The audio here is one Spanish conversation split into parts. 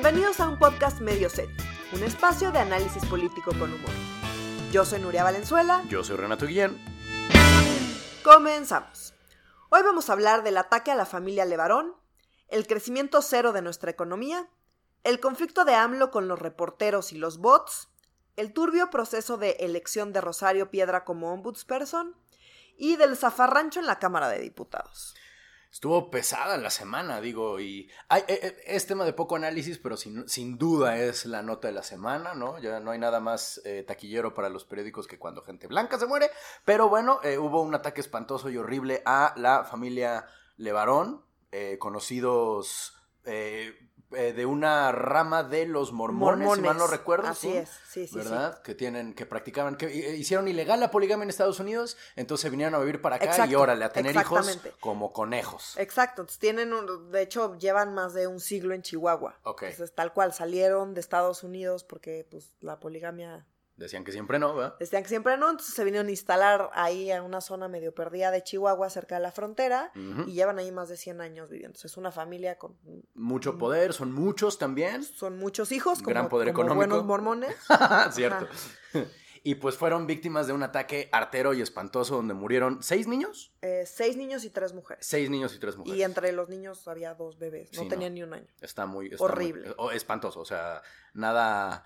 Bienvenidos a un podcast medio serio, un espacio de análisis político con humor. Yo soy Nuria Valenzuela. Yo soy Renato Guillén. Comenzamos. Hoy vamos a hablar del ataque a la familia Levarón, el crecimiento cero de nuestra economía, el conflicto de AMLO con los reporteros y los bots, el turbio proceso de elección de Rosario Piedra como ombudsperson y del zafarrancho en la Cámara de Diputados. Estuvo pesada la semana, digo, y eh, eh, es tema de poco análisis, pero sin, sin, duda es la nota de la semana, ¿no? Ya no hay nada más eh, taquillero para los periódicos que cuando gente blanca se muere, pero bueno, hubo un ataque espantoso y horrible a la familia Levarón, eh, conocidos eh, de una rama de los mormones, Mormones. si mal no recuerdo. Así es, sí, sí, ¿Verdad? Que tienen, que practicaban, que eh, hicieron ilegal la poligamia en Estados Unidos, entonces vinieron a vivir para acá y órale, a tener hijos como conejos. Exacto, entonces tienen, un- de hecho, llevan más de un siglo en Chihuahua. Ok. Entonces, tal cual, salieron de Estados Unidos porque, pues, la poligamia Decían que siempre no, ¿verdad? Decían que siempre no, entonces se vinieron a instalar ahí en una zona medio perdida de Chihuahua, cerca de la frontera, y llevan ahí más de 100 años viviendo. Entonces, es una familia con... Mucho poder, son muchos también. Son muchos hijos, como, Gran poder como económico. buenos mormones. Cierto. Y pues fueron víctimas de un ataque artero y espantoso donde murieron seis niños. Eh, seis niños y tres mujeres. Seis niños y tres mujeres. Y entre los niños había dos bebés, no Sí, tenían no. ni un año. Está muy... está Horrible. muy- o- espantoso, o sea, nada...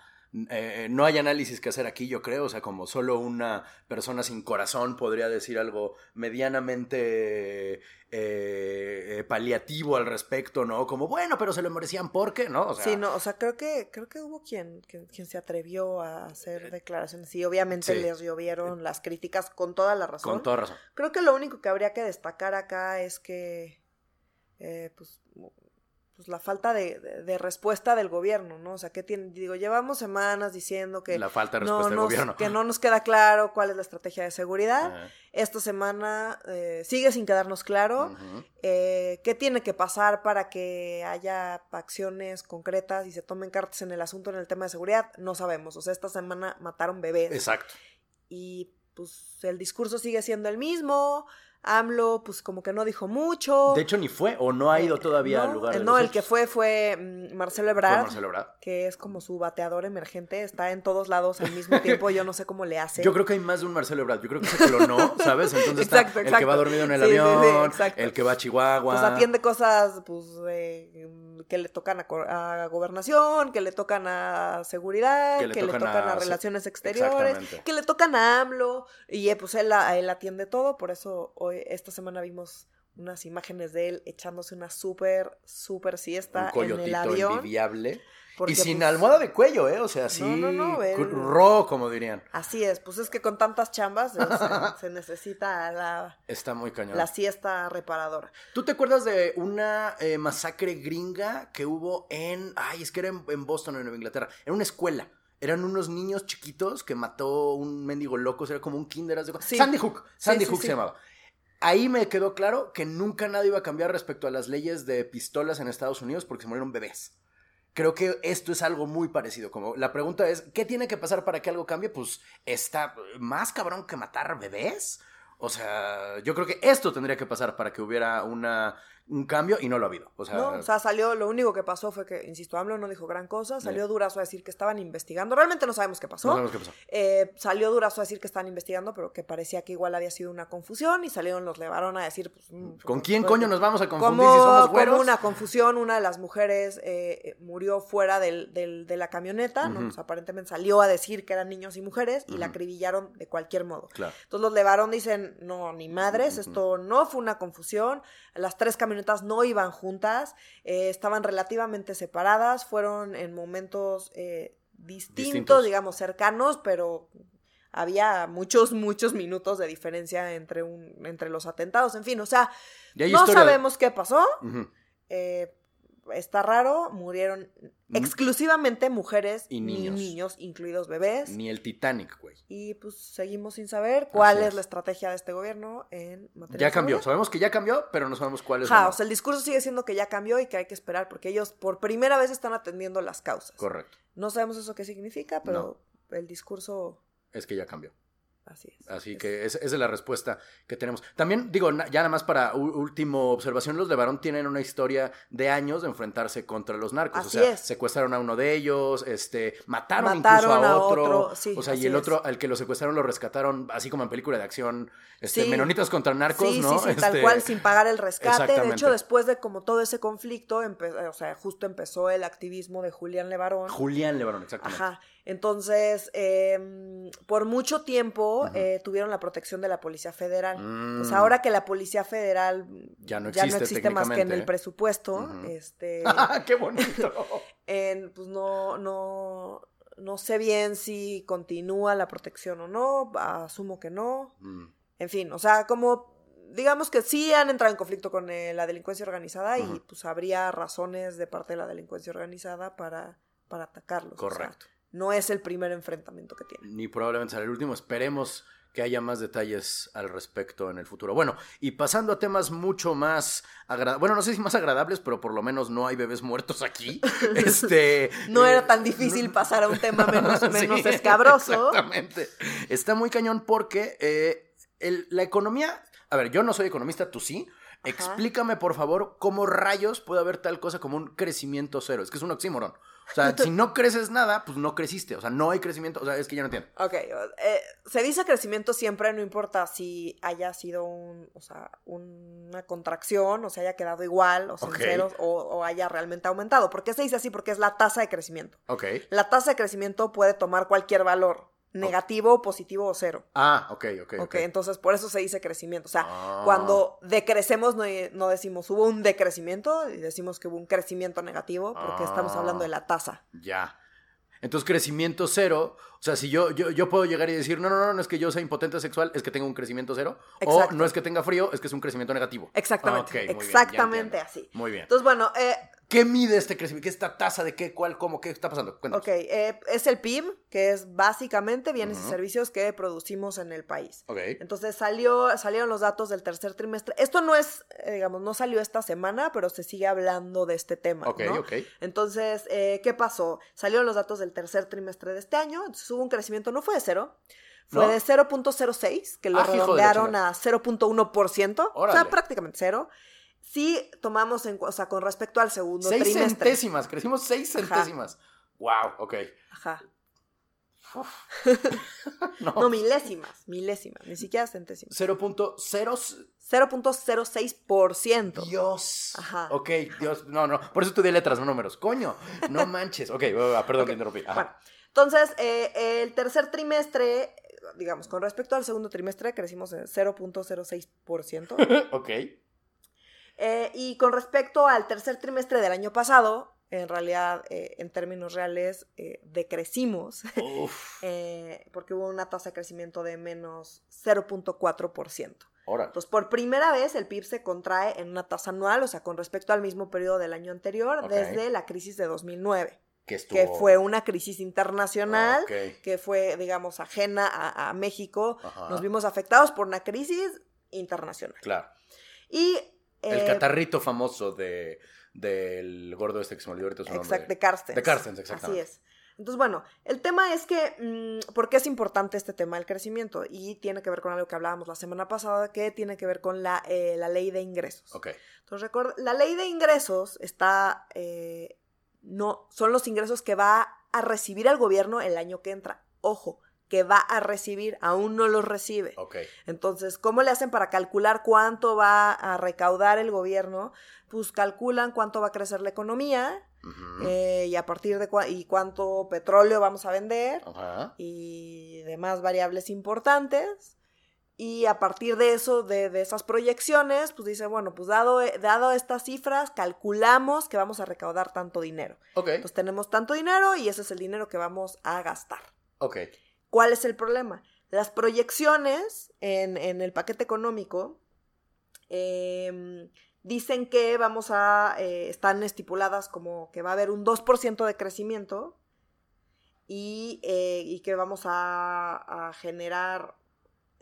eh, no hay análisis que hacer aquí, yo creo, o sea, como solo una persona sin corazón podría decir algo medianamente eh, eh, paliativo al respecto, ¿no? Como, bueno, pero se lo merecían porque, ¿no? O sea, sí, no, o sea, creo que, creo que hubo quien, quien, quien se atrevió a hacer declaraciones. Y obviamente Sí. les llovieron las críticas con toda la razón. con toda razón. Creo que lo único que habría que destacar acá es que, eh, pues, pues la falta de, de- de respuesta del gobierno, ¿no? O sea, que tiene, digo, llevamos semanas diciendo que La falta de no respuesta del nos- gobierno. que no nos queda claro cuál es la estrategia de seguridad. Esta semana eh, sigue sin quedarnos claro eh, qué tiene que pasar para que haya acciones concretas y se tomen cartas en el asunto en el tema de seguridad. No sabemos. O sea, esta semana mataron bebés Exacto. y pues el discurso sigue siendo el mismo. AMLO, pues como que no dijo mucho. De hecho, ni fue o no ha ido Eh, todavía no, al lugar. eh, de No, los el que fue fue mm, Marcelo Fue Ebrard, Marcelo Ebrard. que es como su bateador emergente, está en todos lados al mismo tiempo, yo no sé cómo le hace. Yo creo que hay más de un Marcelo Ebrard. Yo creo que se clonó, ¿sabes? Entonces Exacto, está el que va dormido en el Sí, sí, sí, avión, el que va a Chihuahua. Pues atiende cosas pues eh, que le tocan a, a gobernación, que le tocan a seguridad, Que que le le, tocan a relaciones exteriores, que le tocan a AMLO, y eh, pues él, a- él atiende todo, por eso hoy, esta semana vimos unas imágenes de él echándose una súper, súper un siesta en el avión. Porque, y sin pues, almohada de cuello, ¿eh? O sea, sí. No, no, no, cru- Ro, como dirían. Así es, pues es que con tantas chambas se, se necesita la, Está muy cañón. la siesta reparadora. ¿Tú te acuerdas de una eh, masacre gringa que hubo en. Ay, es que era en, en Boston, en Nueva Inglaterra. En una escuela. Eran unos niños chiquitos que mató un mendigo loco. Era como un kinder. de Sí. Sandy Hook. Sandy sí, Hook sí. se llamaba. Ahí me quedó claro que nunca nada iba a cambiar respecto a las leyes de pistolas en Estados Unidos porque se murieron bebés. Creo que esto es algo muy parecido. Como la pregunta es, ¿qué tiene que pasar para que algo cambie? Pues está más cabrón que matar bebés. O sea, yo creo que esto tendría que pasar para que hubiera una, un cambio y no lo ha habido. O sea, No, o sea, salió, lo único que pasó fue que, insisto, AMLO no dijo gran cosa, salió Durazo a decir que estaban investigando, realmente no sabemos qué pasó. no sabemos qué pasó. Eh, salió Durazo a decir que estaban investigando, pero que parecía que igual había sido una confusión y salieron los Levarón a decir, pues... mm, ¿Con pues, quién pues, coño nos vamos a confundir como, si somos como güeros? una confusión, una de las mujeres eh, eh, murió fuera del, del- de la camioneta, ¿no? Pues, aparentemente salió a decir que eran niños y mujeres y la acribillaron de cualquier modo. Claro. Entonces los Levarón dicen, no, ni madres, esto no fue una confusión, las tres camionetas no iban juntas, eh, estaban relativamente separadas, fueron en momentos eh, distintos, Distintos. digamos, cercanos, pero había muchos, muchos minutos de diferencia entre, un, entre los atentados, en fin, o sea, no historia sabemos qué pasó, eh, está raro, murieron exclusivamente mujeres Y ni niños. incluidos bebés. Ni el Titanic, güey. Y pues seguimos sin saber cuál es. es. la estrategia de este gobierno en materia Ya de cambió. seguridad. Sabemos que ya cambió, pero no sabemos cuál es. O sea, el discurso sigue siendo que ya cambió y que hay que esperar porque ellos por primera vez están atendiendo las causas. Correcto. No sabemos eso qué significa, pero el discurso Es que ya cambió. Así es. Así que esa es la respuesta que tenemos. También, digo, ya nada más para último observación, los Levarón tienen una historia de años de enfrentarse contra los narcos. Así o sea, es. secuestraron a uno de ellos, este, mataron, incluso a, otro. o sea, y el otro, al que lo secuestraron, lo rescataron, así como en película de acción, este, menonitas contra narcos, ¿no? Sí, sí, tal este, cual, sin pagar el rescate. De hecho, después de como todo ese conflicto, o sea, justo empezó el activismo de Julián Levarón. Julián Levarón, exactamente. Ajá. Entonces, em, por mucho tiempo eh, tuvieron la protección de la Policía Federal. Pues mm. ahora que la Policía Federal ya no existe, más que en el presupuesto, este... ¡Qué bonito! pues no, no, no sé bien si continúa la protección o no, asumo que no. Mm. En fin, o sea, como digamos que sí han entrado en conflicto con eh, la delincuencia organizada y pues habría razones de parte de la delincuencia organizada para, para atacarlos. Correcto no es el primer enfrentamiento que tiene. Ni probablemente será el último. Esperemos que haya más detalles al respecto en el futuro. Bueno, y pasando a temas mucho más agradables, bueno, no sé si más agradables, pero por lo menos no hay bebés muertos aquí. Este, no era tan difícil pasar a un tema menos, menos escabroso. Exactamente. Está muy cañón porque eh, la economía, a ver, yo no soy economista, tú sí. Explícame, por favor, cómo rayos puede haber tal cosa como un crecimiento cero. Es que es un oxímoron. O sea, si no creces nada, pues no creciste. O sea, no hay crecimiento. O sea, es que ya no entiendo. Ok. Eh, se dice crecimiento siempre, no importa si haya sido un, o sea, una contracción, o se haya quedado igual, o sea, ceros, o, haya realmente aumentado. ¿Por qué se dice así? Porque es la tasa de crecimiento. Ok. La tasa de crecimiento puede tomar cualquier valor negativo, positivo o cero. Ah, ok, ok. Ok, entonces por eso se dice crecimiento. O sea, ah. cuando decrecemos no, decimos hubo un decrecimiento, y decimos que hubo un crecimiento negativo porque estamos hablando de la tasa. Ya. Entonces, crecimiento cero, o sea, si yo, yo, yo puedo llegar y decir, no, no, no, no es que yo sea impotente sexual, es que tengo un crecimiento cero. O no es que tenga frío, es que es un crecimiento negativo. Exactamente. Exactamente así. Muy bien. Entonces, bueno, eh, ¿Qué mide este crecimiento? ¿Qué es esta tasa de qué, cuál, cómo, qué está pasando? Cuéntanos. Ok, eh, es el PIB, que es básicamente bienes y servicios que producimos en el país. Ok. Entonces salió, salieron los datos del tercer trimestre. Esto no es, eh, digamos, no salió esta semana, pero se sigue hablando de este tema. Ok, ok. Entonces, eh, ¿qué pasó? Salieron los datos del tercer trimestre de este año, entonces hubo un crecimiento, no fue de cero, fue de 0.06, que lo ah, redondearon a 0.1%, o sea, prácticamente cero sí tomamos en o sea, con respecto al segundo seis trimestre. centésimas, crecimos seis centésimas. Wow, ok. Ajá. no. milésimas, milésimas, ni siquiera centésimas. 0.0 0.06%. Dios. Ajá. Ok, Dios, no, no, por eso estudié letras, no números. Coño, no manches. Ok, perdón, te interrumpí. Bueno, entonces, eh, el tercer trimestre, digamos, con respecto al segundo trimestre, crecimos en 0.06%. ok. Eh, y con respecto al tercer trimestre del año pasado, en realidad, eh, en términos reales, eh, decrecimos, porque hubo una tasa de crecimiento de menos 0.4%. Entonces, por primera vez el PIB se contrae en una tasa anual, o sea, con respecto al mismo periodo del año anterior, desde la crisis de 2009. Que, fue una crisis internacional, que fue, digamos, ajena a, México. Nos vimos afectados por una crisis internacional. Claro. Y el eh, catarrito famoso de, del gordo este que se me olvidó ahorita su nombre. de Carstens. De Carstens, exactamente. Así es. Entonces, bueno, el tema es que, mm, ¿por qué es importante este tema del crecimiento? Y tiene que ver con algo que hablábamos la semana pasada, que tiene que ver con la, eh, la ley de ingresos. Ok. Entonces, recuerda, la ley de ingresos está, eh, no, son los ingresos que va a recibir el gobierno el año que entra. Ojo, que va a recibir, aún no los recibe. Entonces, ¿cómo le hacen para calcular cuánto va a recaudar el gobierno? Pues calculan cuánto va a crecer la economía eh, y a partir de y cuánto petróleo vamos a vender y demás variables importantes. Y a partir de eso, de, esas proyecciones, pues dice, bueno, pues dado, dado estas cifras, calculamos que vamos a recaudar tanto dinero. Entonces tenemos tanto dinero y ese es el dinero que vamos a gastar. Ok. ¿Cuál es el problema? Las proyecciones en, el paquete económico em, dicen que vamos a, eh, están estipuladas como que va a haber un 2% de crecimiento y, eh, que vamos a, a generar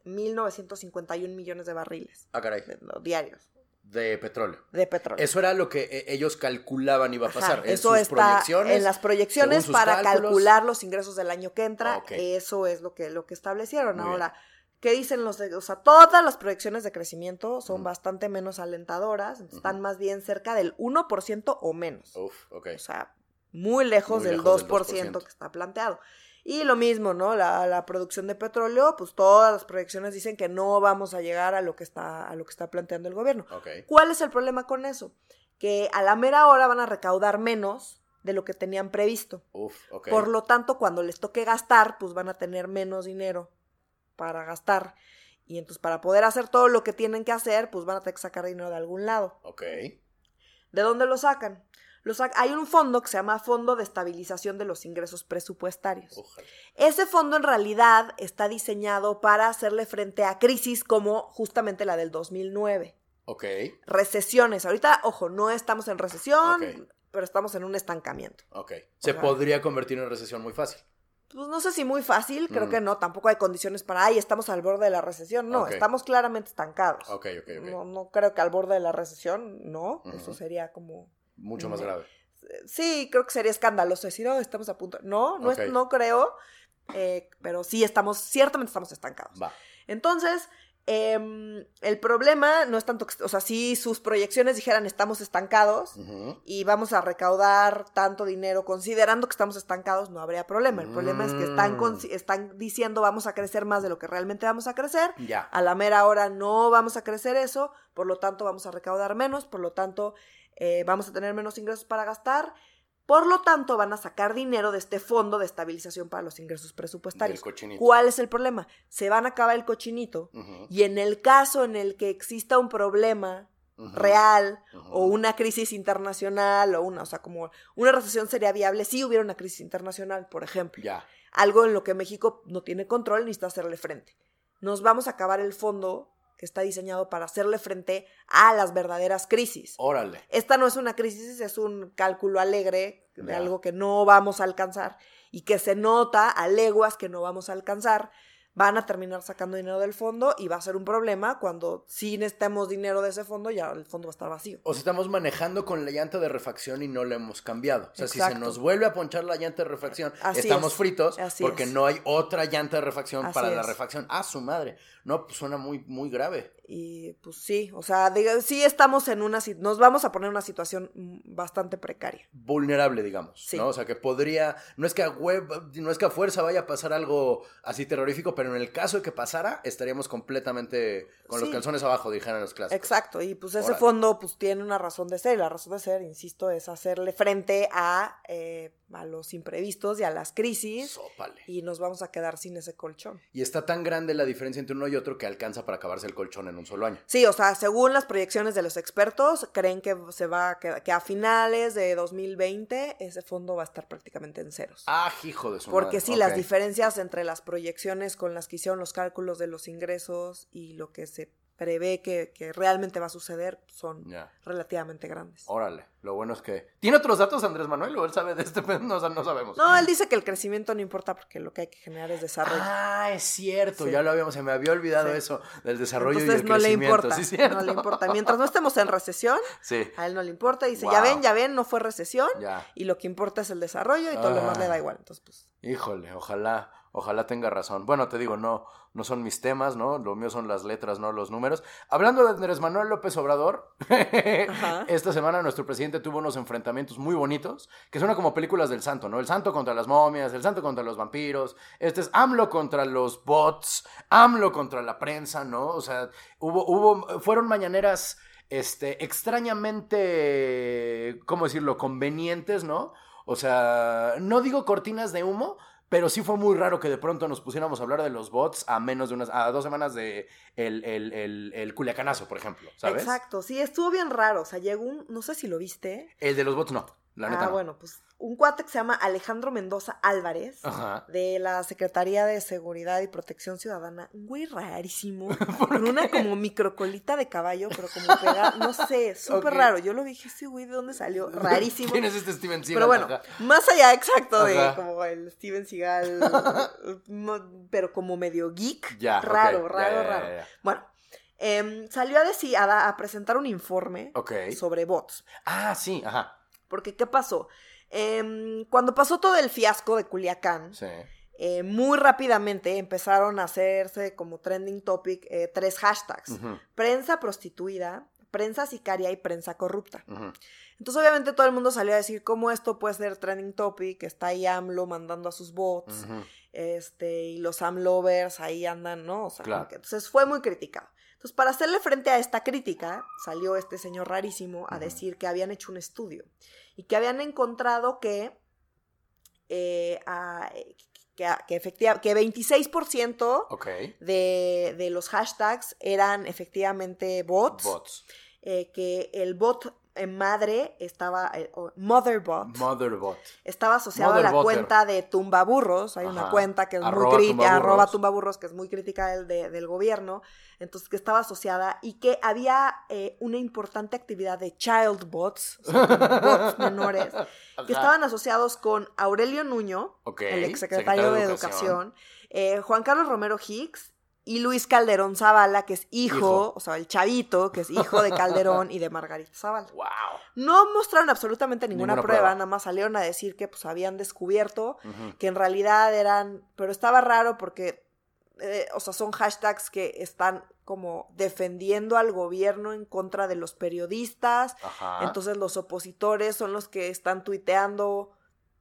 1.951 millones de barriles. Ah, caray. diarios. De petróleo. De petróleo. Eso era lo que eh, ellos calculaban iba a pasar. eso está en las proyecciones para calcular los ingresos del año que entra. Eso es lo que, lo que establecieron. Ahora, ¿Qué dicen los de, o sea, todas las proyecciones de crecimiento son bastante menos alentadoras, están más bien cerca del 1% o menos. Uf, ok. O sea, muy lejos, Muy del, lejos del 2% 2%. que está planteado. Y lo mismo, ¿no? La, la producción de petróleo, pues todas las proyecciones dicen que no vamos a llegar a lo que está, a lo que está planteando el gobierno. ¿Cuál es el problema con eso? Que a la mera hora van a recaudar menos de lo que tenían previsto. Uf. Por lo tanto, cuando les toque gastar, pues van a tener menos dinero para gastar. Y entonces, para poder hacer todo lo que tienen que hacer, pues van a tener que sacar dinero de algún lado. Ok. ¿De dónde lo sacan? Hay un fondo que se llama Fondo de Estabilización de los Ingresos Presupuestarios. Ojalá. Ese fondo en realidad está diseñado para hacerle frente a crisis como justamente la del 2009. Ok. Recesiones. Ahorita, ojo, no estamos en recesión, pero estamos en un estancamiento. Ok. Se sea- podría convertir en recesión muy fácil. Pues no sé si muy fácil, creo Mm. que no, tampoco hay condiciones para, ay, estamos al borde de la recesión. No, estamos claramente estancados. Ok, ok, ok. No, no creo que al borde de la recesión, no, eso sería como... Mucho más grave. Sí, creo que sería escandaloso decir, oh, estamos a punto. No, no, es- no creo, eh, pero sí estamos, ciertamente estamos estancados. Va. Entonces, em, el problema no es tanto que, o sea, si sus proyecciones dijeran estamos estancados y vamos a recaudar tanto dinero considerando que estamos estancados, no habría problema. El problema es que están, Mm. están diciendo vamos a crecer más de lo que realmente vamos a crecer. Ya. A la mera hora no vamos a crecer eso, por lo tanto vamos a recaudar menos, por lo tanto eh, vamos a tener menos ingresos para gastar, por lo tanto van a sacar dinero de este fondo de estabilización para los ingresos presupuestarios. ¿Cuál es el problema? Se van a acabar el cochinito y en el caso en el que exista un problema real o una crisis internacional o una, o sea, como una recesión sería viable si hubiera una crisis internacional, por ejemplo Ya. algo en lo que México no tiene control, necesita hacerle frente. Nos vamos a acabar el fondo que está diseñado para hacerle frente a las verdaderas crisis. Órale. Esta no es una crisis, es un cálculo alegre de algo que no vamos a alcanzar y que se nota a leguas que no vamos a alcanzar. Van a terminar sacando dinero del fondo y va a ser un problema cuando si necesitamos dinero de ese fondo, ya el fondo va a estar vacío. O sea, estamos manejando con la llanta de refacción y no la hemos cambiado. O sea, si se nos vuelve a ponchar la llanta de refacción, Así estamos es. fritos Así porque es. no hay otra llanta de refacción Así para la refacción. Ah, su madre. No, pues suena muy, muy grave. Y pues sí, o sea, diga- sí estamos en una, nos vamos a poner en una situación mm, bastante precaria. Vulnerable, digamos. Sí. ¿no? O sea, que podría. No es que a web, no es que a fuerza vaya a pasar algo así terrorífico, pero en el caso de que pasara, estaríamos completamente con los Sí. calzones abajo, dijeran los clásicos. Exacto, y pues ese fondo pues tiene una razón de ser, y la razón de ser, insisto, es hacerle frente a, eh, a los imprevistos y a las crisis, Sópale. y nos vamos a quedar sin ese colchón. Y está tan grande la diferencia entre uno y otro que alcanza para acabarse el colchón en un solo año. Sí, o sea, según las proyecciones de los expertos, creen que se va a que, que a finales de 2020 ese fondo va a estar prácticamente en ceros. Ah, hijo de su Porque madre. sí, las diferencias entre las proyecciones con las que hicieron los cálculos de los ingresos y lo que se prevé que, que realmente va a suceder son relativamente grandes. Órale, lo bueno es que... ¿Tiene otros datos Andrés Manuel o él sabe de este? No, no sabemos. No, él dice que el crecimiento no importa porque lo que hay que generar es desarrollo. Ah, es cierto, Sí. ya lo habíamos, se me había olvidado Sí. eso, del desarrollo y Entonces el no le crecimiento. importa. Sí, cierto. no le importa. Mientras no estemos en recesión, Sí, a él no le importa. Dice, Wow. ya ven, ya ven, no fue recesión. ya. Y lo que importa es el desarrollo y todo lo demás Ah. le da igual. Entonces, pues. Híjole, ojalá, ojalá tenga razón. Bueno, te digo, no, no son mis temas, ¿no? Lo mío son las letras, no los números. Hablando de Andrés Manuel López Obrador, esta semana nuestro presidente tuvo unos enfrentamientos muy bonitos, que suenan como películas del santo, ¿no? El santo contra las momias, el santo contra los vampiros, este es AMLO contra los bots, AMLO contra la prensa, ¿no? O sea, hubo, hubo, fueron mañaneras, este, extrañamente, ¿cómo decirlo? Convenientes, ¿no? O sea, no digo cortinas de humo, pero sí fue muy raro que de pronto nos pusiéramos a hablar de los bots a menos de unas, a dos semanas de el, el, el, el culiacanazo, por ejemplo, ¿sabes? Exacto, sí, estuvo bien raro. O sea, llegó un, no sé si lo viste. El de los bots no, la neta ah, no. bueno, pues un cuate que se llama Alejandro Mendoza Álvarez. Ajá. de la Secretaría de Seguridad y Protección Ciudadana, un güey rarísimo, con una como microcolita de caballo, pero como pegada, no sé, súper raro. Yo lo dije, ese güey, ¿de dónde salió? Rarísimo. ¿Quién es este Steven Seagal? Pero bueno, Ajá. más allá exacto de como el Steven Seagal, pero como medio geek, Ya, raro, raro, ya, raro. ya. Bueno, em, salió a, decir, a, presentar un informe sobre bots. Ah, sí, ajá. Porque, ¿qué pasó? Em, cuando pasó todo el fiasco de Culiacán, Sí. eh, muy rápidamente empezaron a hacerse como trending topic eh, tres hashtags. Prensa prostituida, prensa sicaria y prensa corrupta. Entonces obviamente todo el mundo salió a decir cómo esto puede ser trending topic, está ahí AMLO mandando a sus bots, este, y los AMLovers ahí andan, ¿no? O sea, Claro. entonces fue muy criticado. Entonces, para hacerle frente a esta crítica, salió este señor rarísimo a decir que habían hecho un estudio y que habían encontrado que, eh, a- que, que efectiva- que 26% Ok. de, de los hashtags eran efectivamente bots, Bots. eh, que el bot en madre estaba, eh, o Motherbot, Motherbot. estaba asociado a la cuenta de Tumbaburros. Hay una cuenta que es Arroba muy crítica, arroba Tumbaburros, que es muy crítica del, de- del gobierno. Entonces, que estaba asociada y que había eh, una importante actividad de child bots, o sea, bots menores, que estaban asociados con Aurelio Nuño, el exsecretario de Educación. Educación, eh, Juan Carlos Romero Hicks y Luis Calderón Zavala, que es hijo, Hijo. o sea, el chavito, que es hijo de Calderón y de Margarita Zavala. Wow. No mostraron absolutamente ninguna, Ninguna prueba, prueba. nada más salieron a decir que pues habían descubierto que en realidad eran, pero estaba raro porque, eh, o sea, son hashtags que están como defendiendo al gobierno en contra de los periodistas, Ajá. entonces los opositores son los que están tuiteando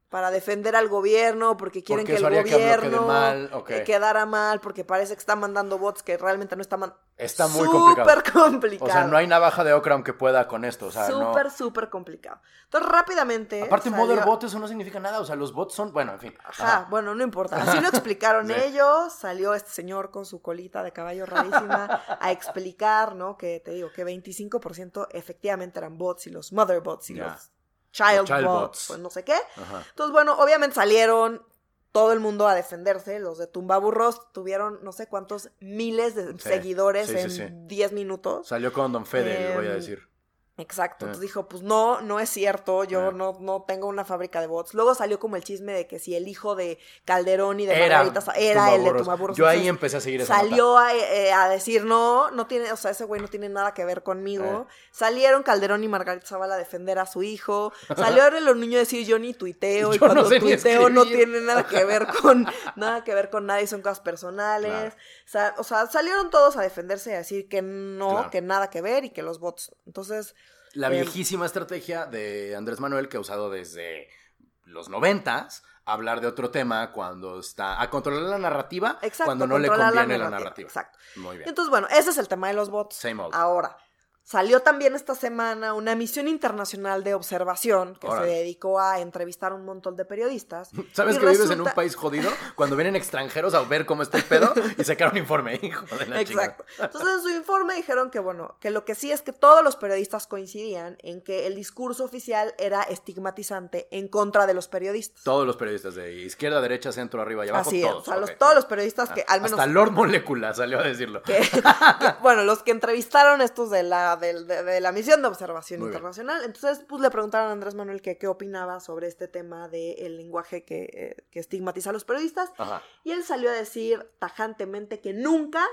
para defender al gobierno porque quieren Porque que el que gobierno mal, ok. eh, quedara mal porque parece que están mandando bots que realmente no están mandando. Está muy complicado. Súper complicado. O sea, no hay navaja de Ocram que pueda con esto. O sea, no. Súper, súper complicado. Entonces, rápidamente. Aparte, salió- Motherbot, eso no significa nada. O sea, los bots son. Bueno, en fin. Ajá, bueno, no importa. Así lo explicaron Sí. ellos. Salió este señor con su colita de caballo rarísima a explicar, ¿no? Que te digo, que 25% efectivamente eran bots y los mother bots y los child, child bots, bots. pues no sé qué. Ajá. Entonces, bueno, obviamente salieron todo el mundo a defenderse. Los de Tumbaburros tuvieron no sé cuántos miles de Sí, seguidores sí, en sí. 10 minutos. Salió con Don Fede, voy a Em, decir. Exacto, Ah. entonces dijo, pues no, no es cierto, yo Ah. no, no tengo una fábrica de bots. Luego salió como el chisme de que si el hijo de Calderón y de Era, Margarita era el de. Tumbaburros. Yo ahí empecé a seguir esa. Salió a, eh, a decir, no, no tiene, o sea, ese güey no tiene nada que ver conmigo. Eh. Salieron Calderón y Margarita Zavala a defender a su hijo. Salió ahora los niños a decir, yo ni tuiteo, y no cuando sé ni tuiteo no tiene nada que ver con, nada que ver con nadie, son cosas personales. Claro. O sea, salieron todos a defenderse y a decir que no, Claro. que nada que ver y que los bots. Entonces, La Em, viejísima estrategia de Andrés Manuel que ha usado desde los noventas hablar de otro tema cuando está a controlar la narrativa Exacto, cuando no le la conviene la narrativa, narrativa. exacto. Muy bien. Entonces, bueno, ese es el tema de los bots. Same old. Ahora, salió también esta semana una misión internacional de observación que Órale. se dedicó a entrevistar a un montón de periodistas. ¿Sabes que vives en un país jodido? Cuando vienen extranjeros a ver cómo está el pedo y sacar un informe, hijo de la Exacto. Entonces, en su informe dijeron que, bueno, que lo que sí es que todos los periodistas coincidían en que el discurso oficial era estigmatizante en contra de los periodistas. Todos los periodistas de izquierda, derecha, centro, arriba y abajo, Así es, todos. o sea, los- todos los periodistas que Ah, al menos Hasta Lord Molecula salió a decirlo. que, que- bueno, los que entrevistaron estos de la, de, de la misión de observación Muy bien. internacional, entonces pues le preguntaron a Andrés Manuel que qué opinaba sobre este tema del lenguaje que, eh, que estigmatiza a los periodistas Ajá. y él salió a decir tajantemente que nunca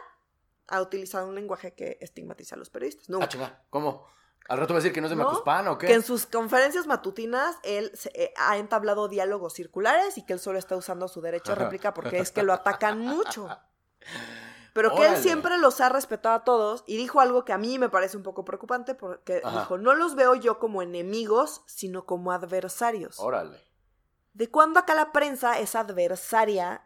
ha utilizado un lenguaje que estigmatiza a los periodistas, Ah, nunca. chinga, ¿cómo? ¿Al rato va a decir que no es de ¿No? Macuspana o qué? Que en sus conferencias matutinas él se- eh, ha entablado diálogos circulares y que él solo está usando su derecho a réplica porque es que lo atacan mucho. Pero que él siempre los ha respetado a todos y dijo algo que a mí me parece un poco preocupante porque Ajá. dijo, no los veo yo como enemigos, sino como adversarios. Órale. ¿De cuándo acá la prensa es adversaria?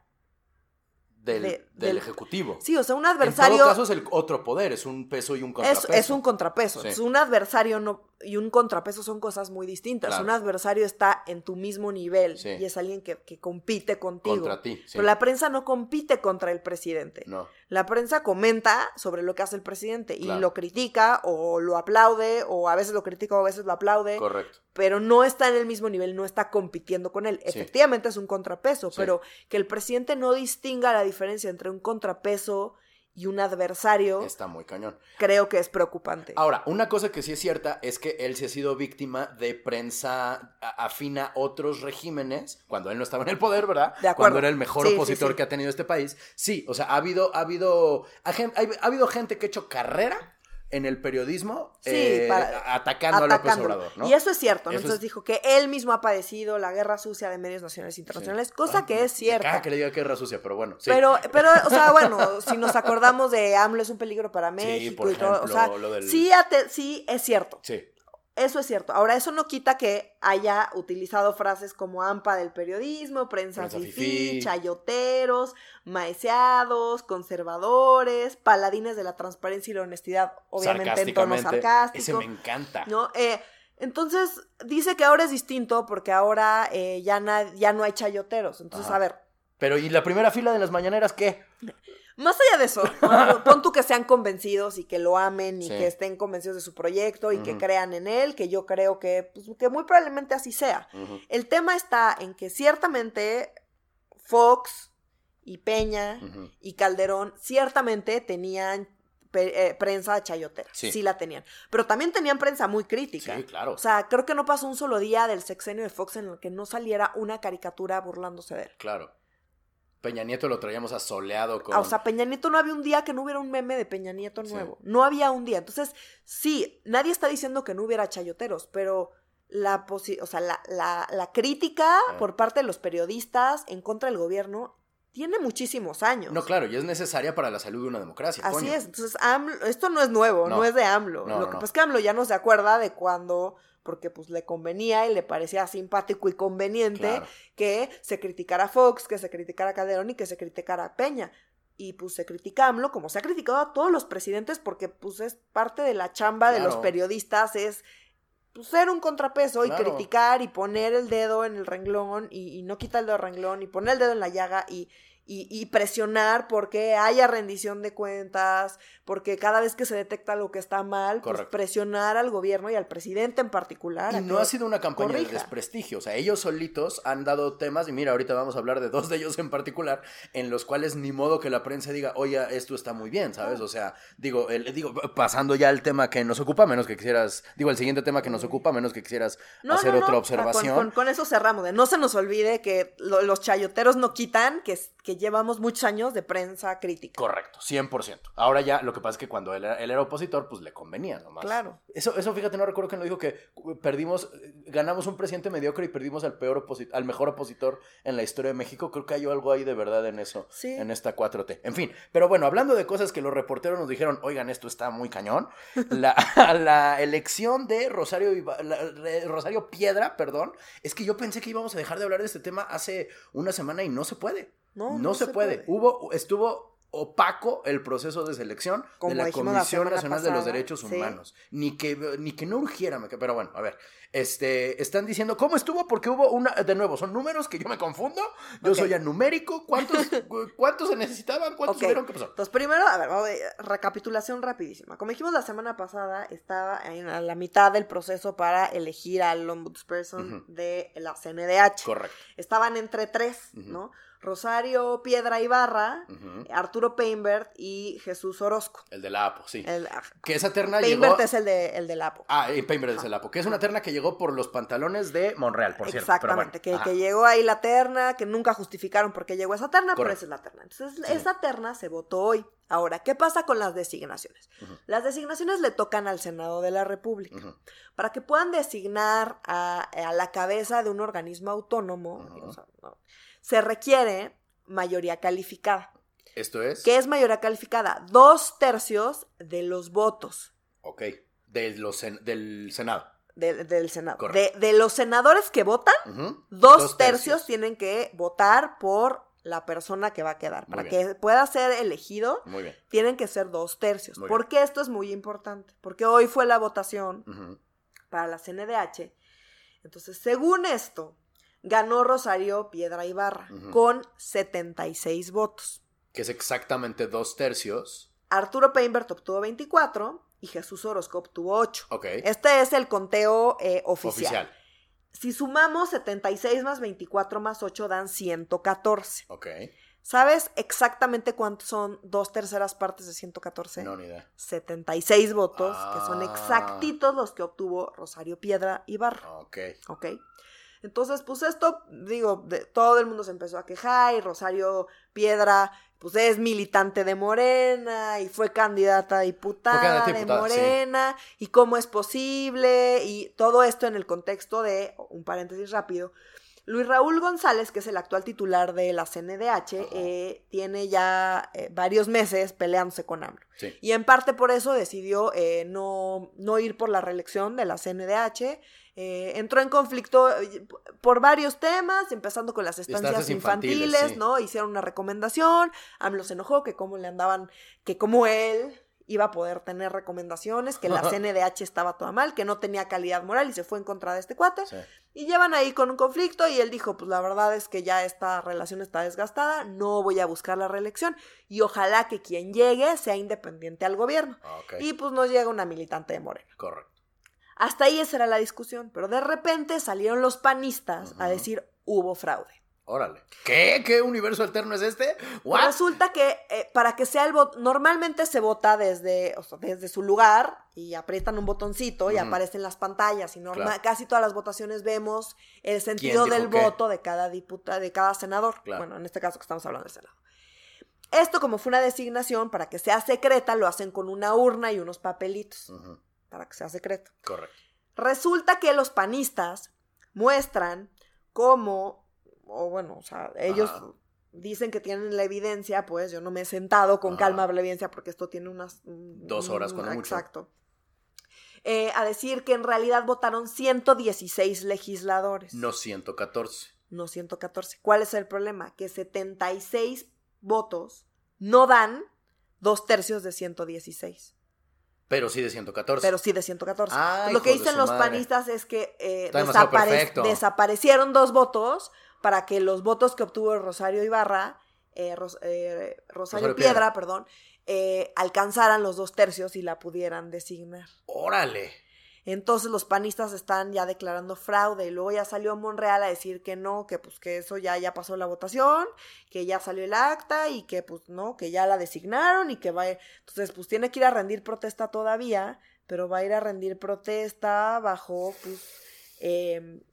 Del, De- del del- Ejecutivo. Sí, o sea, un En adversario todo caso es el otro poder, es un peso y un es, contrapeso. es un contrapeso. Sí. Un adversario no, y un contrapeso son cosas muy distintas. Claro. Un adversario está en tu mismo nivel Sí. y es alguien que, que compite contigo. Contra ti, sí. Pero la prensa no compite contra el presidente. No. La prensa comenta sobre lo que hace el presidente y lo critica o lo aplaude o a veces lo critica o a veces lo aplaude, Correcto. pero no está en el mismo nivel, no está compitiendo con él. Sí. Efectivamente es un contrapeso, pero que el presidente no distinga la diferencia entre un contrapeso y un adversario, Está muy cañón. creo que es preocupante. Ahora, una cosa que sí es cierta es que él se ha sido víctima de prensa afina a otros regímenes, cuando él no estaba en el poder, ¿verdad? De acuerdo. Cuando era el mejor Sí, sí, opositor sí. que ha tenido este país. Sí, o sea, ha habido, ha habido, ha- ha habido gente que ha hecho carrera en el periodismo Sí, eh, para- atacando a López. Obrador, ¿no? Y eso es cierto, ¿no? Eso Entonces es- dijo que él mismo ha padecido la guerra sucia de medios nacionales e internacionales, cosa Ah, que es cierta. caga que le diga guerra sucia, pero bueno, sí. Pero, pero, o sea, bueno, si nos acordamos de AMLO es un peligro para México por y todo, o ejemplo, sea, lo del- sí, sí es cierto. Sí, Eso es cierto. Ahora, eso no quita que haya utilizado frases como AMPA del periodismo, prensa, Prensa fifí, fifí. chayoteros, maeseados, conservadores, paladines de la transparencia y la honestidad, obviamente en tono sarcástico. Ese me encanta. ¿no? Eh, entonces, dice que ahora es distinto porque ahora eh, ya, na- ya no hay chayoteros. Entonces, Ajá. a ver, Pero ¿y la primera fila de las mañaneras qué? más allá de eso, pon tú que sean convencidos y que lo amen y Sí. que estén convencidos de su proyecto y que crean en él, que yo creo que, pues, que muy probablemente así sea. El tema está en que ciertamente Fox y Peña y Calderón ciertamente tenían eh, prensa chayotera. Sí. Sí. la tenían. Pero también tenían prensa muy crítica. Sí, claro. O sea, creo que no pasó un solo día del sexenio de Fox en el que no saliera una caricatura burlándose de él. Claro. Peña Nieto lo traíamos asoleado con... Ah, O sea, Peña Nieto no había un día que no hubiera un meme de Peña Nieto Sí. nuevo. No había un día. Entonces, sí, nadie está diciendo que no hubiera chayoteros, pero la, posi- o sea, la, la- la crítica Ah. por parte de los periodistas en contra del gobierno tiene muchísimos años. No, claro, y es necesaria para la salud de una democracia. Así coño. es. Entonces, AMLO- esto no es nuevo, no, No. es de AMLO. No, Lo no, que pasa es que AMLO ya no se acuerda de cuando, porque pues le convenía y le parecía simpático y conveniente Claro. que se criticara a Fox, que se criticara a Calderón y que se criticara a Peña. Y pues se critica a AMLO como se ha criticado a todos los presidentes porque pues es parte de la chamba de los periodistas es pues, ser un contrapeso Claro. y criticar y poner el dedo en el renglón y, y no quitar el dedo del renglón y poner el dedo en la llaga y, y, y presionar porque haya rendición de cuentas, porque cada vez que se detecta algo que está mal, pues presionar al gobierno y al presidente en particular. Y no ha sido una campaña de corrija. desprestigio. O sea, ellos solitos han dado temas, y mira, ahorita vamos a hablar de dos de ellos en particular, en los cuales ni modo que la prensa diga, oye, esto está muy bien, ¿sabes? O sea, digo, el- digo, pasando ya al tema que nos ocupa, menos que quisieras, digo, el siguiente tema que nos ocupa, menos que quisieras No, hacer no, no. otra Ah, observación. Con, con- con eso cerramos. De no se nos olvide que lo- los chayoteros no quitan que, que llevamos muchos años de prensa crítica. Correcto, 100%. Ahora ya, lo que pasa es que cuando él, era- él era opositor, pues le convenía nomás. Claro. Eso, eso fíjate, no recuerdo quién lo dijo, que perdimos, ganamos un presidente mediocre y perdimos al, peor al mejor opositor en la historia de México. Creo que hay algo ahí de verdad en eso, Sí. en esta 4T. En fin, pero bueno, hablando de cosas que los reporteros nos dijeron, oigan, esto está muy cañón, la, la elección de Rosario, la- de Rosario Piedra, perdón, es que yo pensé que íbamos a dejar de hablar de este tema hace una semana y no se puede. No, No, no se, se puede. puede. Hubo, estuvo opaco el proceso de selección Como de la Comisión Nacional de los Derechos sí. Humanos. Ni que, ni que no urgiera, pero bueno, a ver. Este, están diciendo, ¿cómo estuvo? Porque hubo una, de nuevo, son números que yo me confundo. Yo soy anumérico. ¿Cuántos, cuántos se necesitaban? ¿Cuántos Ok. hubieron? ¿Qué pasó? Entonces, primero, a ver, vamos a- recapitulación rapidísima. Como dijimos la semana pasada, estaba en a la mitad del proceso para elegir al ombudsperson de la CNDH. Correcto. Estaban entre tres. ¿no? Rosario Piedra Ibarra. Arturo Peinbert y Jesús Orozco. El de la APO, sí. El, ah, Que esa terna Peinbert llegó... es el de el del APO. Ah, y Peinbert es el APO. Que es una terna que llegó por los pantalones de Monreal, por cierto. bueno. Exactamente, que, que llegó ahí la terna, que nunca justificaron por qué llegó esa terna, pero esa es la terna. Entonces, Sí. esa terna se votó hoy. Ahora, ¿qué pasa con las designaciones? Las designaciones le tocan al Senado de la República. Para que puedan designar a, a la cabeza de un organismo autónomo, o sea, no, se requiere mayoría calificada. Esto es... ¿Qué es mayoría calificada? Dos tercios de los votos Ok. De los del Senado. de- del Senado. De, de los senadores que votan, dos, tercios, tienen que votar por la persona que va a quedar. Muy Para bien. que pueda ser elegido, Muy bien. tienen que ser dos tercios. Muy ¿Por qué esto es muy importante? Porque hoy fue la votación para la CNDH. Entonces, según esto, ganó Rosario Piedra Ibarra Ujú. con 76 votos. Que es exactamente dos tercios. Arturo Peinbert obtuvo 24 y Jesús Orozco obtuvo 8. Ok. Este es el conteo eh, oficial. Oficial. Si sumamos 76 más 24 más 8 dan 114. Ok. ¿Sabes exactamente cuántos son dos terceras partes de 114? No, ni idea. 76 votos, que son Ah. exactitos los que obtuvo Rosario Piedra Ibarra. Ok. ¿Ok? Entonces, pues esto, digo, de, todo el mundo se empezó a quejar y Rosario Piedra, pues es militante de Morena y fue candidata a diputada, de Morena y cómo es posible y todo esto en el contexto de, un paréntesis rápido, Luis Raúl González, que es el actual titular de la CNDH, eh, tiene ya eh, varios meses peleándose con AMLO. Y en parte por eso decidió eh, no, no, ir por la reelección de la CNDH. entró en conflicto por varios temas, empezando con las estancias, infantiles, ¿no? Hicieron una recomendación, AMLO se enojó que cómo le andaban, que como él iba a poder tener recomendaciones, que la CNDH estaba toda mal, que no tenía calidad moral y se fue en contra de este cuate. Y llevan ahí con un conflicto y él dijo, pues la verdad es que ya esta relación está desgastada, no voy a buscar la reelección y ojalá que quien llegue sea independiente al gobierno. Ah, y pues nos llega una militante de Morena. Correcto. Hasta ahí esa era la discusión, pero de repente salieron los panistas a decir hubo fraude. Órale. ¿Qué? ¿Qué universo alterno es este? Resulta que eh, para que sea el voto, normalmente se vota desde, desde su lugar y aprietan un botoncito y aparecen las pantallas. Y normal, casi todas las votaciones vemos el sentido del voto de cada diputado, de cada senador. Bueno, en este caso que estamos hablando del Senado. Esto, como fue una designación, para que sea secreta, lo hacen con una urna y unos papelitos. Para que sea secreto. Correcto. Resulta que los panistas muestran cómo o bueno, o sea, ellos dicen que tienen la evidencia, pues yo no me he sentado con calma a la evidencia porque esto tiene unas... Dos horas con mucho. Exacto. Eh, a decir que en realidad votaron 116 legisladores. No 114. No 114. ¿Cuál es el problema? Que 76 votos no dan dos tercios de 116. Pero sí de 114. Pero sí de 114. Lo que dicen los panistas es que eh, desaparecieron dos votos para que los votos que obtuvo Rosario Ibarra, eh, eh, Rosario, Piedra, perdón, eh, alcanzaran los dos tercios y la pudieran designar. ¡Órale! Entonces los panistas están ya declarando fraude y luego ya salió Monreal a decir que no, que pues que eso ya, ya pasó la votación, que ya salió el acta y que pues no, que ya la designaron y que va, entonces pues tiene que ir a rendir protesta todavía, pero va a ir a rendir protesta bajo pues,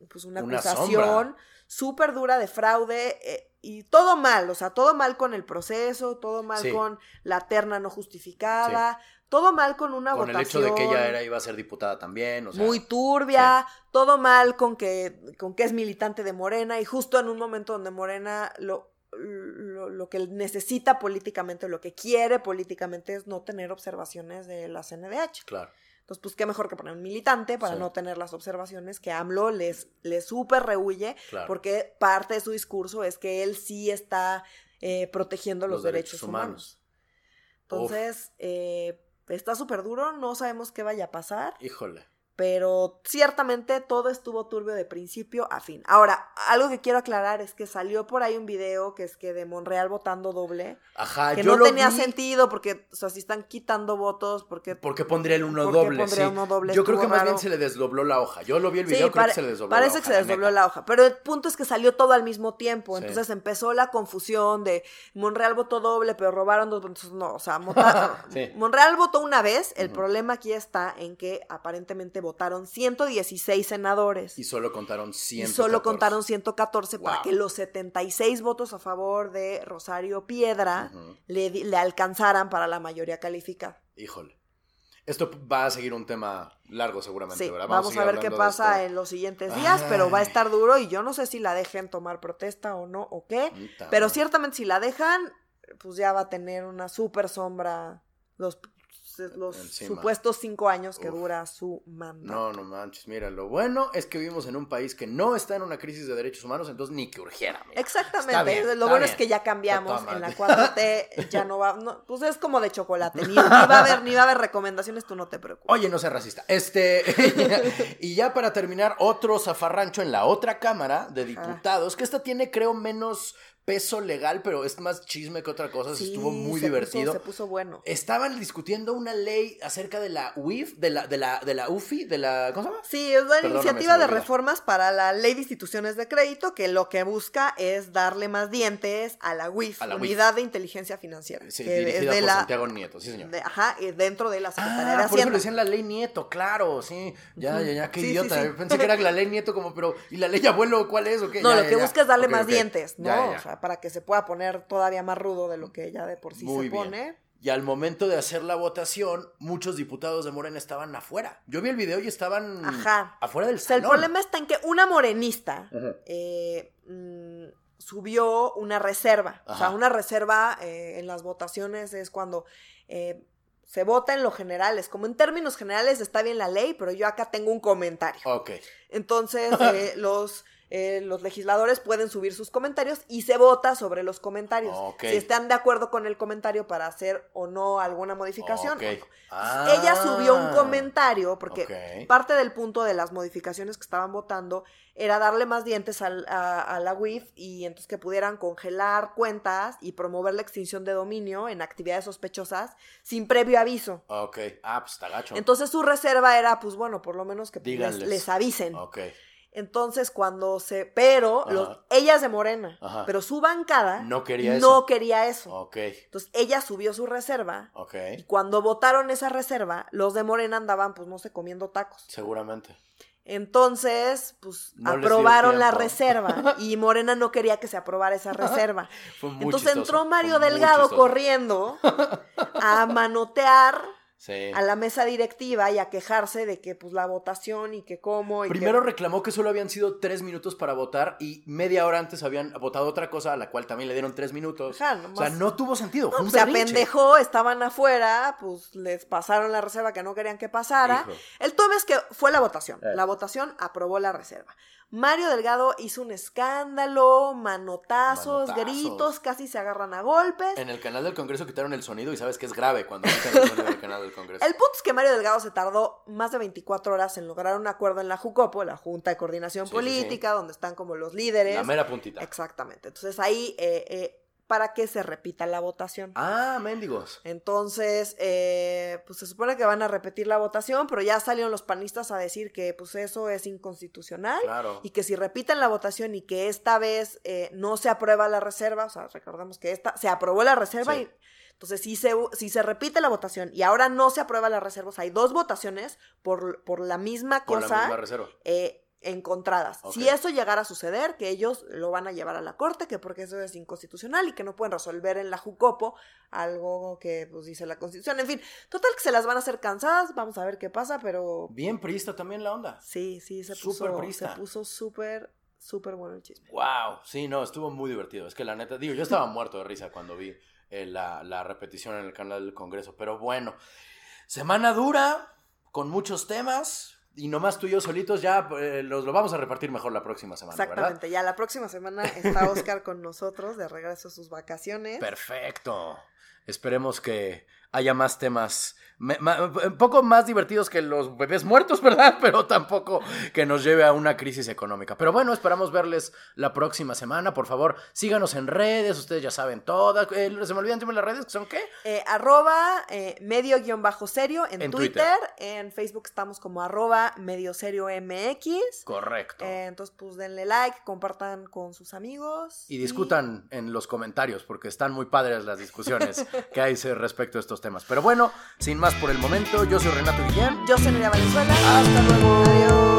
pues una, acusación súper dura de fraude eh, y todo mal, o sea, todo mal con el proceso, todo mal con la terna no justificada, todo mal con una con votación. Con el hecho de que ella era, iba a ser diputada también, o sea, Muy turbia, todo mal con que, con que es militante de Morena y justo en un momento donde Morena lo, lo, lo, que necesita políticamente, lo que quiere políticamente es no tener observaciones de la CNDH. Claro. Entonces, pues qué mejor que poner un militante para no tener las observaciones que AMLO les, les súper rehuye, porque parte de su discurso es que él sí está eh, protegiendo los, derechos, humanos. Entonces, eh, está súper duro, no sabemos qué vaya a pasar. Híjole pero ciertamente todo estuvo turbio de principio a fin. Ahora, algo que quiero aclarar es que salió por ahí un video que es que de Monreal votando doble. Ajá, que no tenía sentido porque, o sea, si están quitando votos, porque... ¿Por qué pondría el uno doble? Pondría uno doble? Yo creo que más bien se le desdobló la hoja. Yo lo vi el video, creo que se le desdobló parece la hoja. que se desdobló la, hoja. Pero el punto es que salió todo al mismo tiempo. Entonces empezó la confusión de Monreal votó doble, pero robaron dos votos. No, o sea, Monreal votó una vez. El problema aquí está en que aparentemente votaron 116 senadores. Y solo contaron 114. Y solo contaron 114 para que los 76 votos a favor de Rosario Piedra le, le, alcanzaran para la mayoría calificada. Híjole. Esto va a seguir un tema largo seguramente, ¿verdad? Vamos, a, ver qué pasa en los siguientes días, pero va a estar duro y yo no sé si la dejen tomar protesta o no o qué, pero ciertamente si la dejan, pues ya va a tener una súper sombra los los supuestos cinco años que dura su mandato. No, no manches, mira, lo bueno es que vivimos en un país que no está en una crisis de derechos humanos, entonces ni que urgiera. Exactamente, lo bueno es que ya cambiamos en la 4T, ya no va, pues es como de chocolate, ni, va a haber, ni va a haber recomendaciones, tú no te preocupes. Oye, no seas racista. Este, y ya para terminar, otro zafarrancho en la otra Cámara de Diputados, que esta tiene creo menos peso legal, pero es más chisme que otra cosa. Sí, estuvo muy se divertido. puso- se puso bueno. Estaban discutiendo una ley acerca de la UIF, de la, de la, de la UFI, de la. ¿Cómo se llama? Sí, es Perdóname, iniciativa de reformas para la ley de instituciones de crédito que lo que busca es darle más dientes a la UIF, A la UIF. Unidad de Inteligencia Financiera. Sí, que dirigida de por la, Santiago Nieto, sí, señor. de- ajá, y dentro de la Secretaría Ah, de por eso le decían la ley Nieto, claro, sí. Ya, ya, ya, qué Sí, idiota. sí. Pensé que era la ley Nieto como, pero, ¿y la ley abuelo cuál es o qué? No, Ya, lo ya, que busca es darle más dientes, ¿no? O sea, para que se pueda poner todavía más rudo de lo que ya de por sí Muy se bien. pone. Y al momento de hacer la votación, muchos diputados de Morena estaban afuera. Yo vi el video y estaban Ajá. afuera del O sea, el salón. problema está en que una morenista eh, mm, subió una reserva. O sea, una reserva eh, en las votaciones es cuando eh, se vota en lo general. Es como en términos generales está bien la ley, pero yo acá tengo un comentario. Ok. Entonces, eh, los, eh, los legisladores pueden subir sus comentarios y se vota sobre los comentarios. Ok. Si están de acuerdo con el comentario para hacer o no alguna modificación. Ah. Ella subió un comentario porque parte del punto de las modificaciones que estaban votando era darle más dientes al- a, a la WIF y entonces que pudieran congelar cuentas y promover la extinción de dominio en actividades sospechosas sin previo aviso. Ok. Ah, pues está gacho. Entonces su reserva era, pues bueno, por lo menos que pues, les, avisen. Entonces cuando se... Pero los, ella es de Morena, Ajá. pero su bancada No quería no eso. quería eso. Ok. Entonces ella subió su reserva Ok. y cuando votaron esa reserva, los de Morena andaban, pues no sé, comiendo tacos. Seguramente. Entonces, pues No aprobaron la reserva y Morena no quería que se aprobara esa reserva. Fue muy Entonces chistoso, entró Mario Delgado corriendo a manotear Sí. a la mesa directiva y a quejarse de que pues la votación y que cómo y que- Primero reclamó que solo habían sido tres minutos para votar y media hora antes habían votado otra cosa, a la cual también le dieron tres minutos. Ajá, o sea, no tuvo sentido. un se apendejó, estaban afuera, pues les pasaron la reserva que no querían que pasara. Hijo. El tema es que fue la votación. Eh. La votación aprobó la reserva. Mario Delgado hizo un escándalo, manotazos, Manotazos. gritos, casi se agarran a golpes. En el canal del Congreso quitaron el sonido y sabes que es grave cuando quitan el sonido del canal del Congreso. El punto es que Mario Delgado se tardó más de 24 horas en lograr un acuerdo en la JUCOPO, la Junta de Coordinación Sí, sí, Política, donde están como los líderes. La mera puntita. Exactamente. Entonces ahí, eh, eh, para que se repita la votación. Ah, mendigos. Entonces, eh, pues se supone que van a repetir la votación, pero ya salieron los panistas a decir que pues eso es inconstitucional Claro. y que si repiten la votación y que esta vez eh, no se aprueba la reserva, o sea, recordemos que esta se aprobó la reserva y entonces si se, si se repite la votación y ahora no se aprueba la reserva, o sea, hay dos votaciones por, por la misma Por la cosa misma reserva. eh, encontradas. Si eso llegara a suceder, que ellos lo van a llevar a la corte, que porque eso es inconstitucional y que no pueden resolver en la Jucopo algo que pues dice la Constitución. En fin, total que se las van a hacer cansadas, vamos a ver qué pasa, pero Bien prista también la onda. sí, sí, se Súper puso, prista. se puso súper, súper bueno el chisme. Wow, sí, no, estuvo muy divertido. Es que la neta, digo, yo estaba muerto de risa cuando vi eh, la, la repetición en el canal del Congreso. Pero bueno, semana dura, con muchos temas. Y nomás tú y yo solitos ya eh, los lo vamos a repartir mejor la próxima semana, ¿verdad? Exactamente, ya la próxima semana está Oscar con nosotros de regreso a sus vacaciones. Perfecto. Esperemos que haya más temas, me- ma- un poco más divertidos que los bebés muertos, ¿verdad? Pero tampoco que nos lleve a una crisis económica. Pero bueno, esperamos verles la próxima semana. Por favor, síganos en redes, ustedes ya saben todas. Eh, se me olvidan las redes, ¿son qué? Eh, arroba eh, medio guion bajo serio en, En Twitter. Twitter. En Facebook estamos como arroba medio serio MX. Correcto. Eh, entonces, pues denle like, compartan con sus amigos. Y discutan en los comentarios, porque están muy padres las discusiones que hay respecto a estos temas. Pero bueno, sin más por el momento, yo soy Renato Guillén. Yo soy Nuria Valenzuela. Hasta luego. Adiós.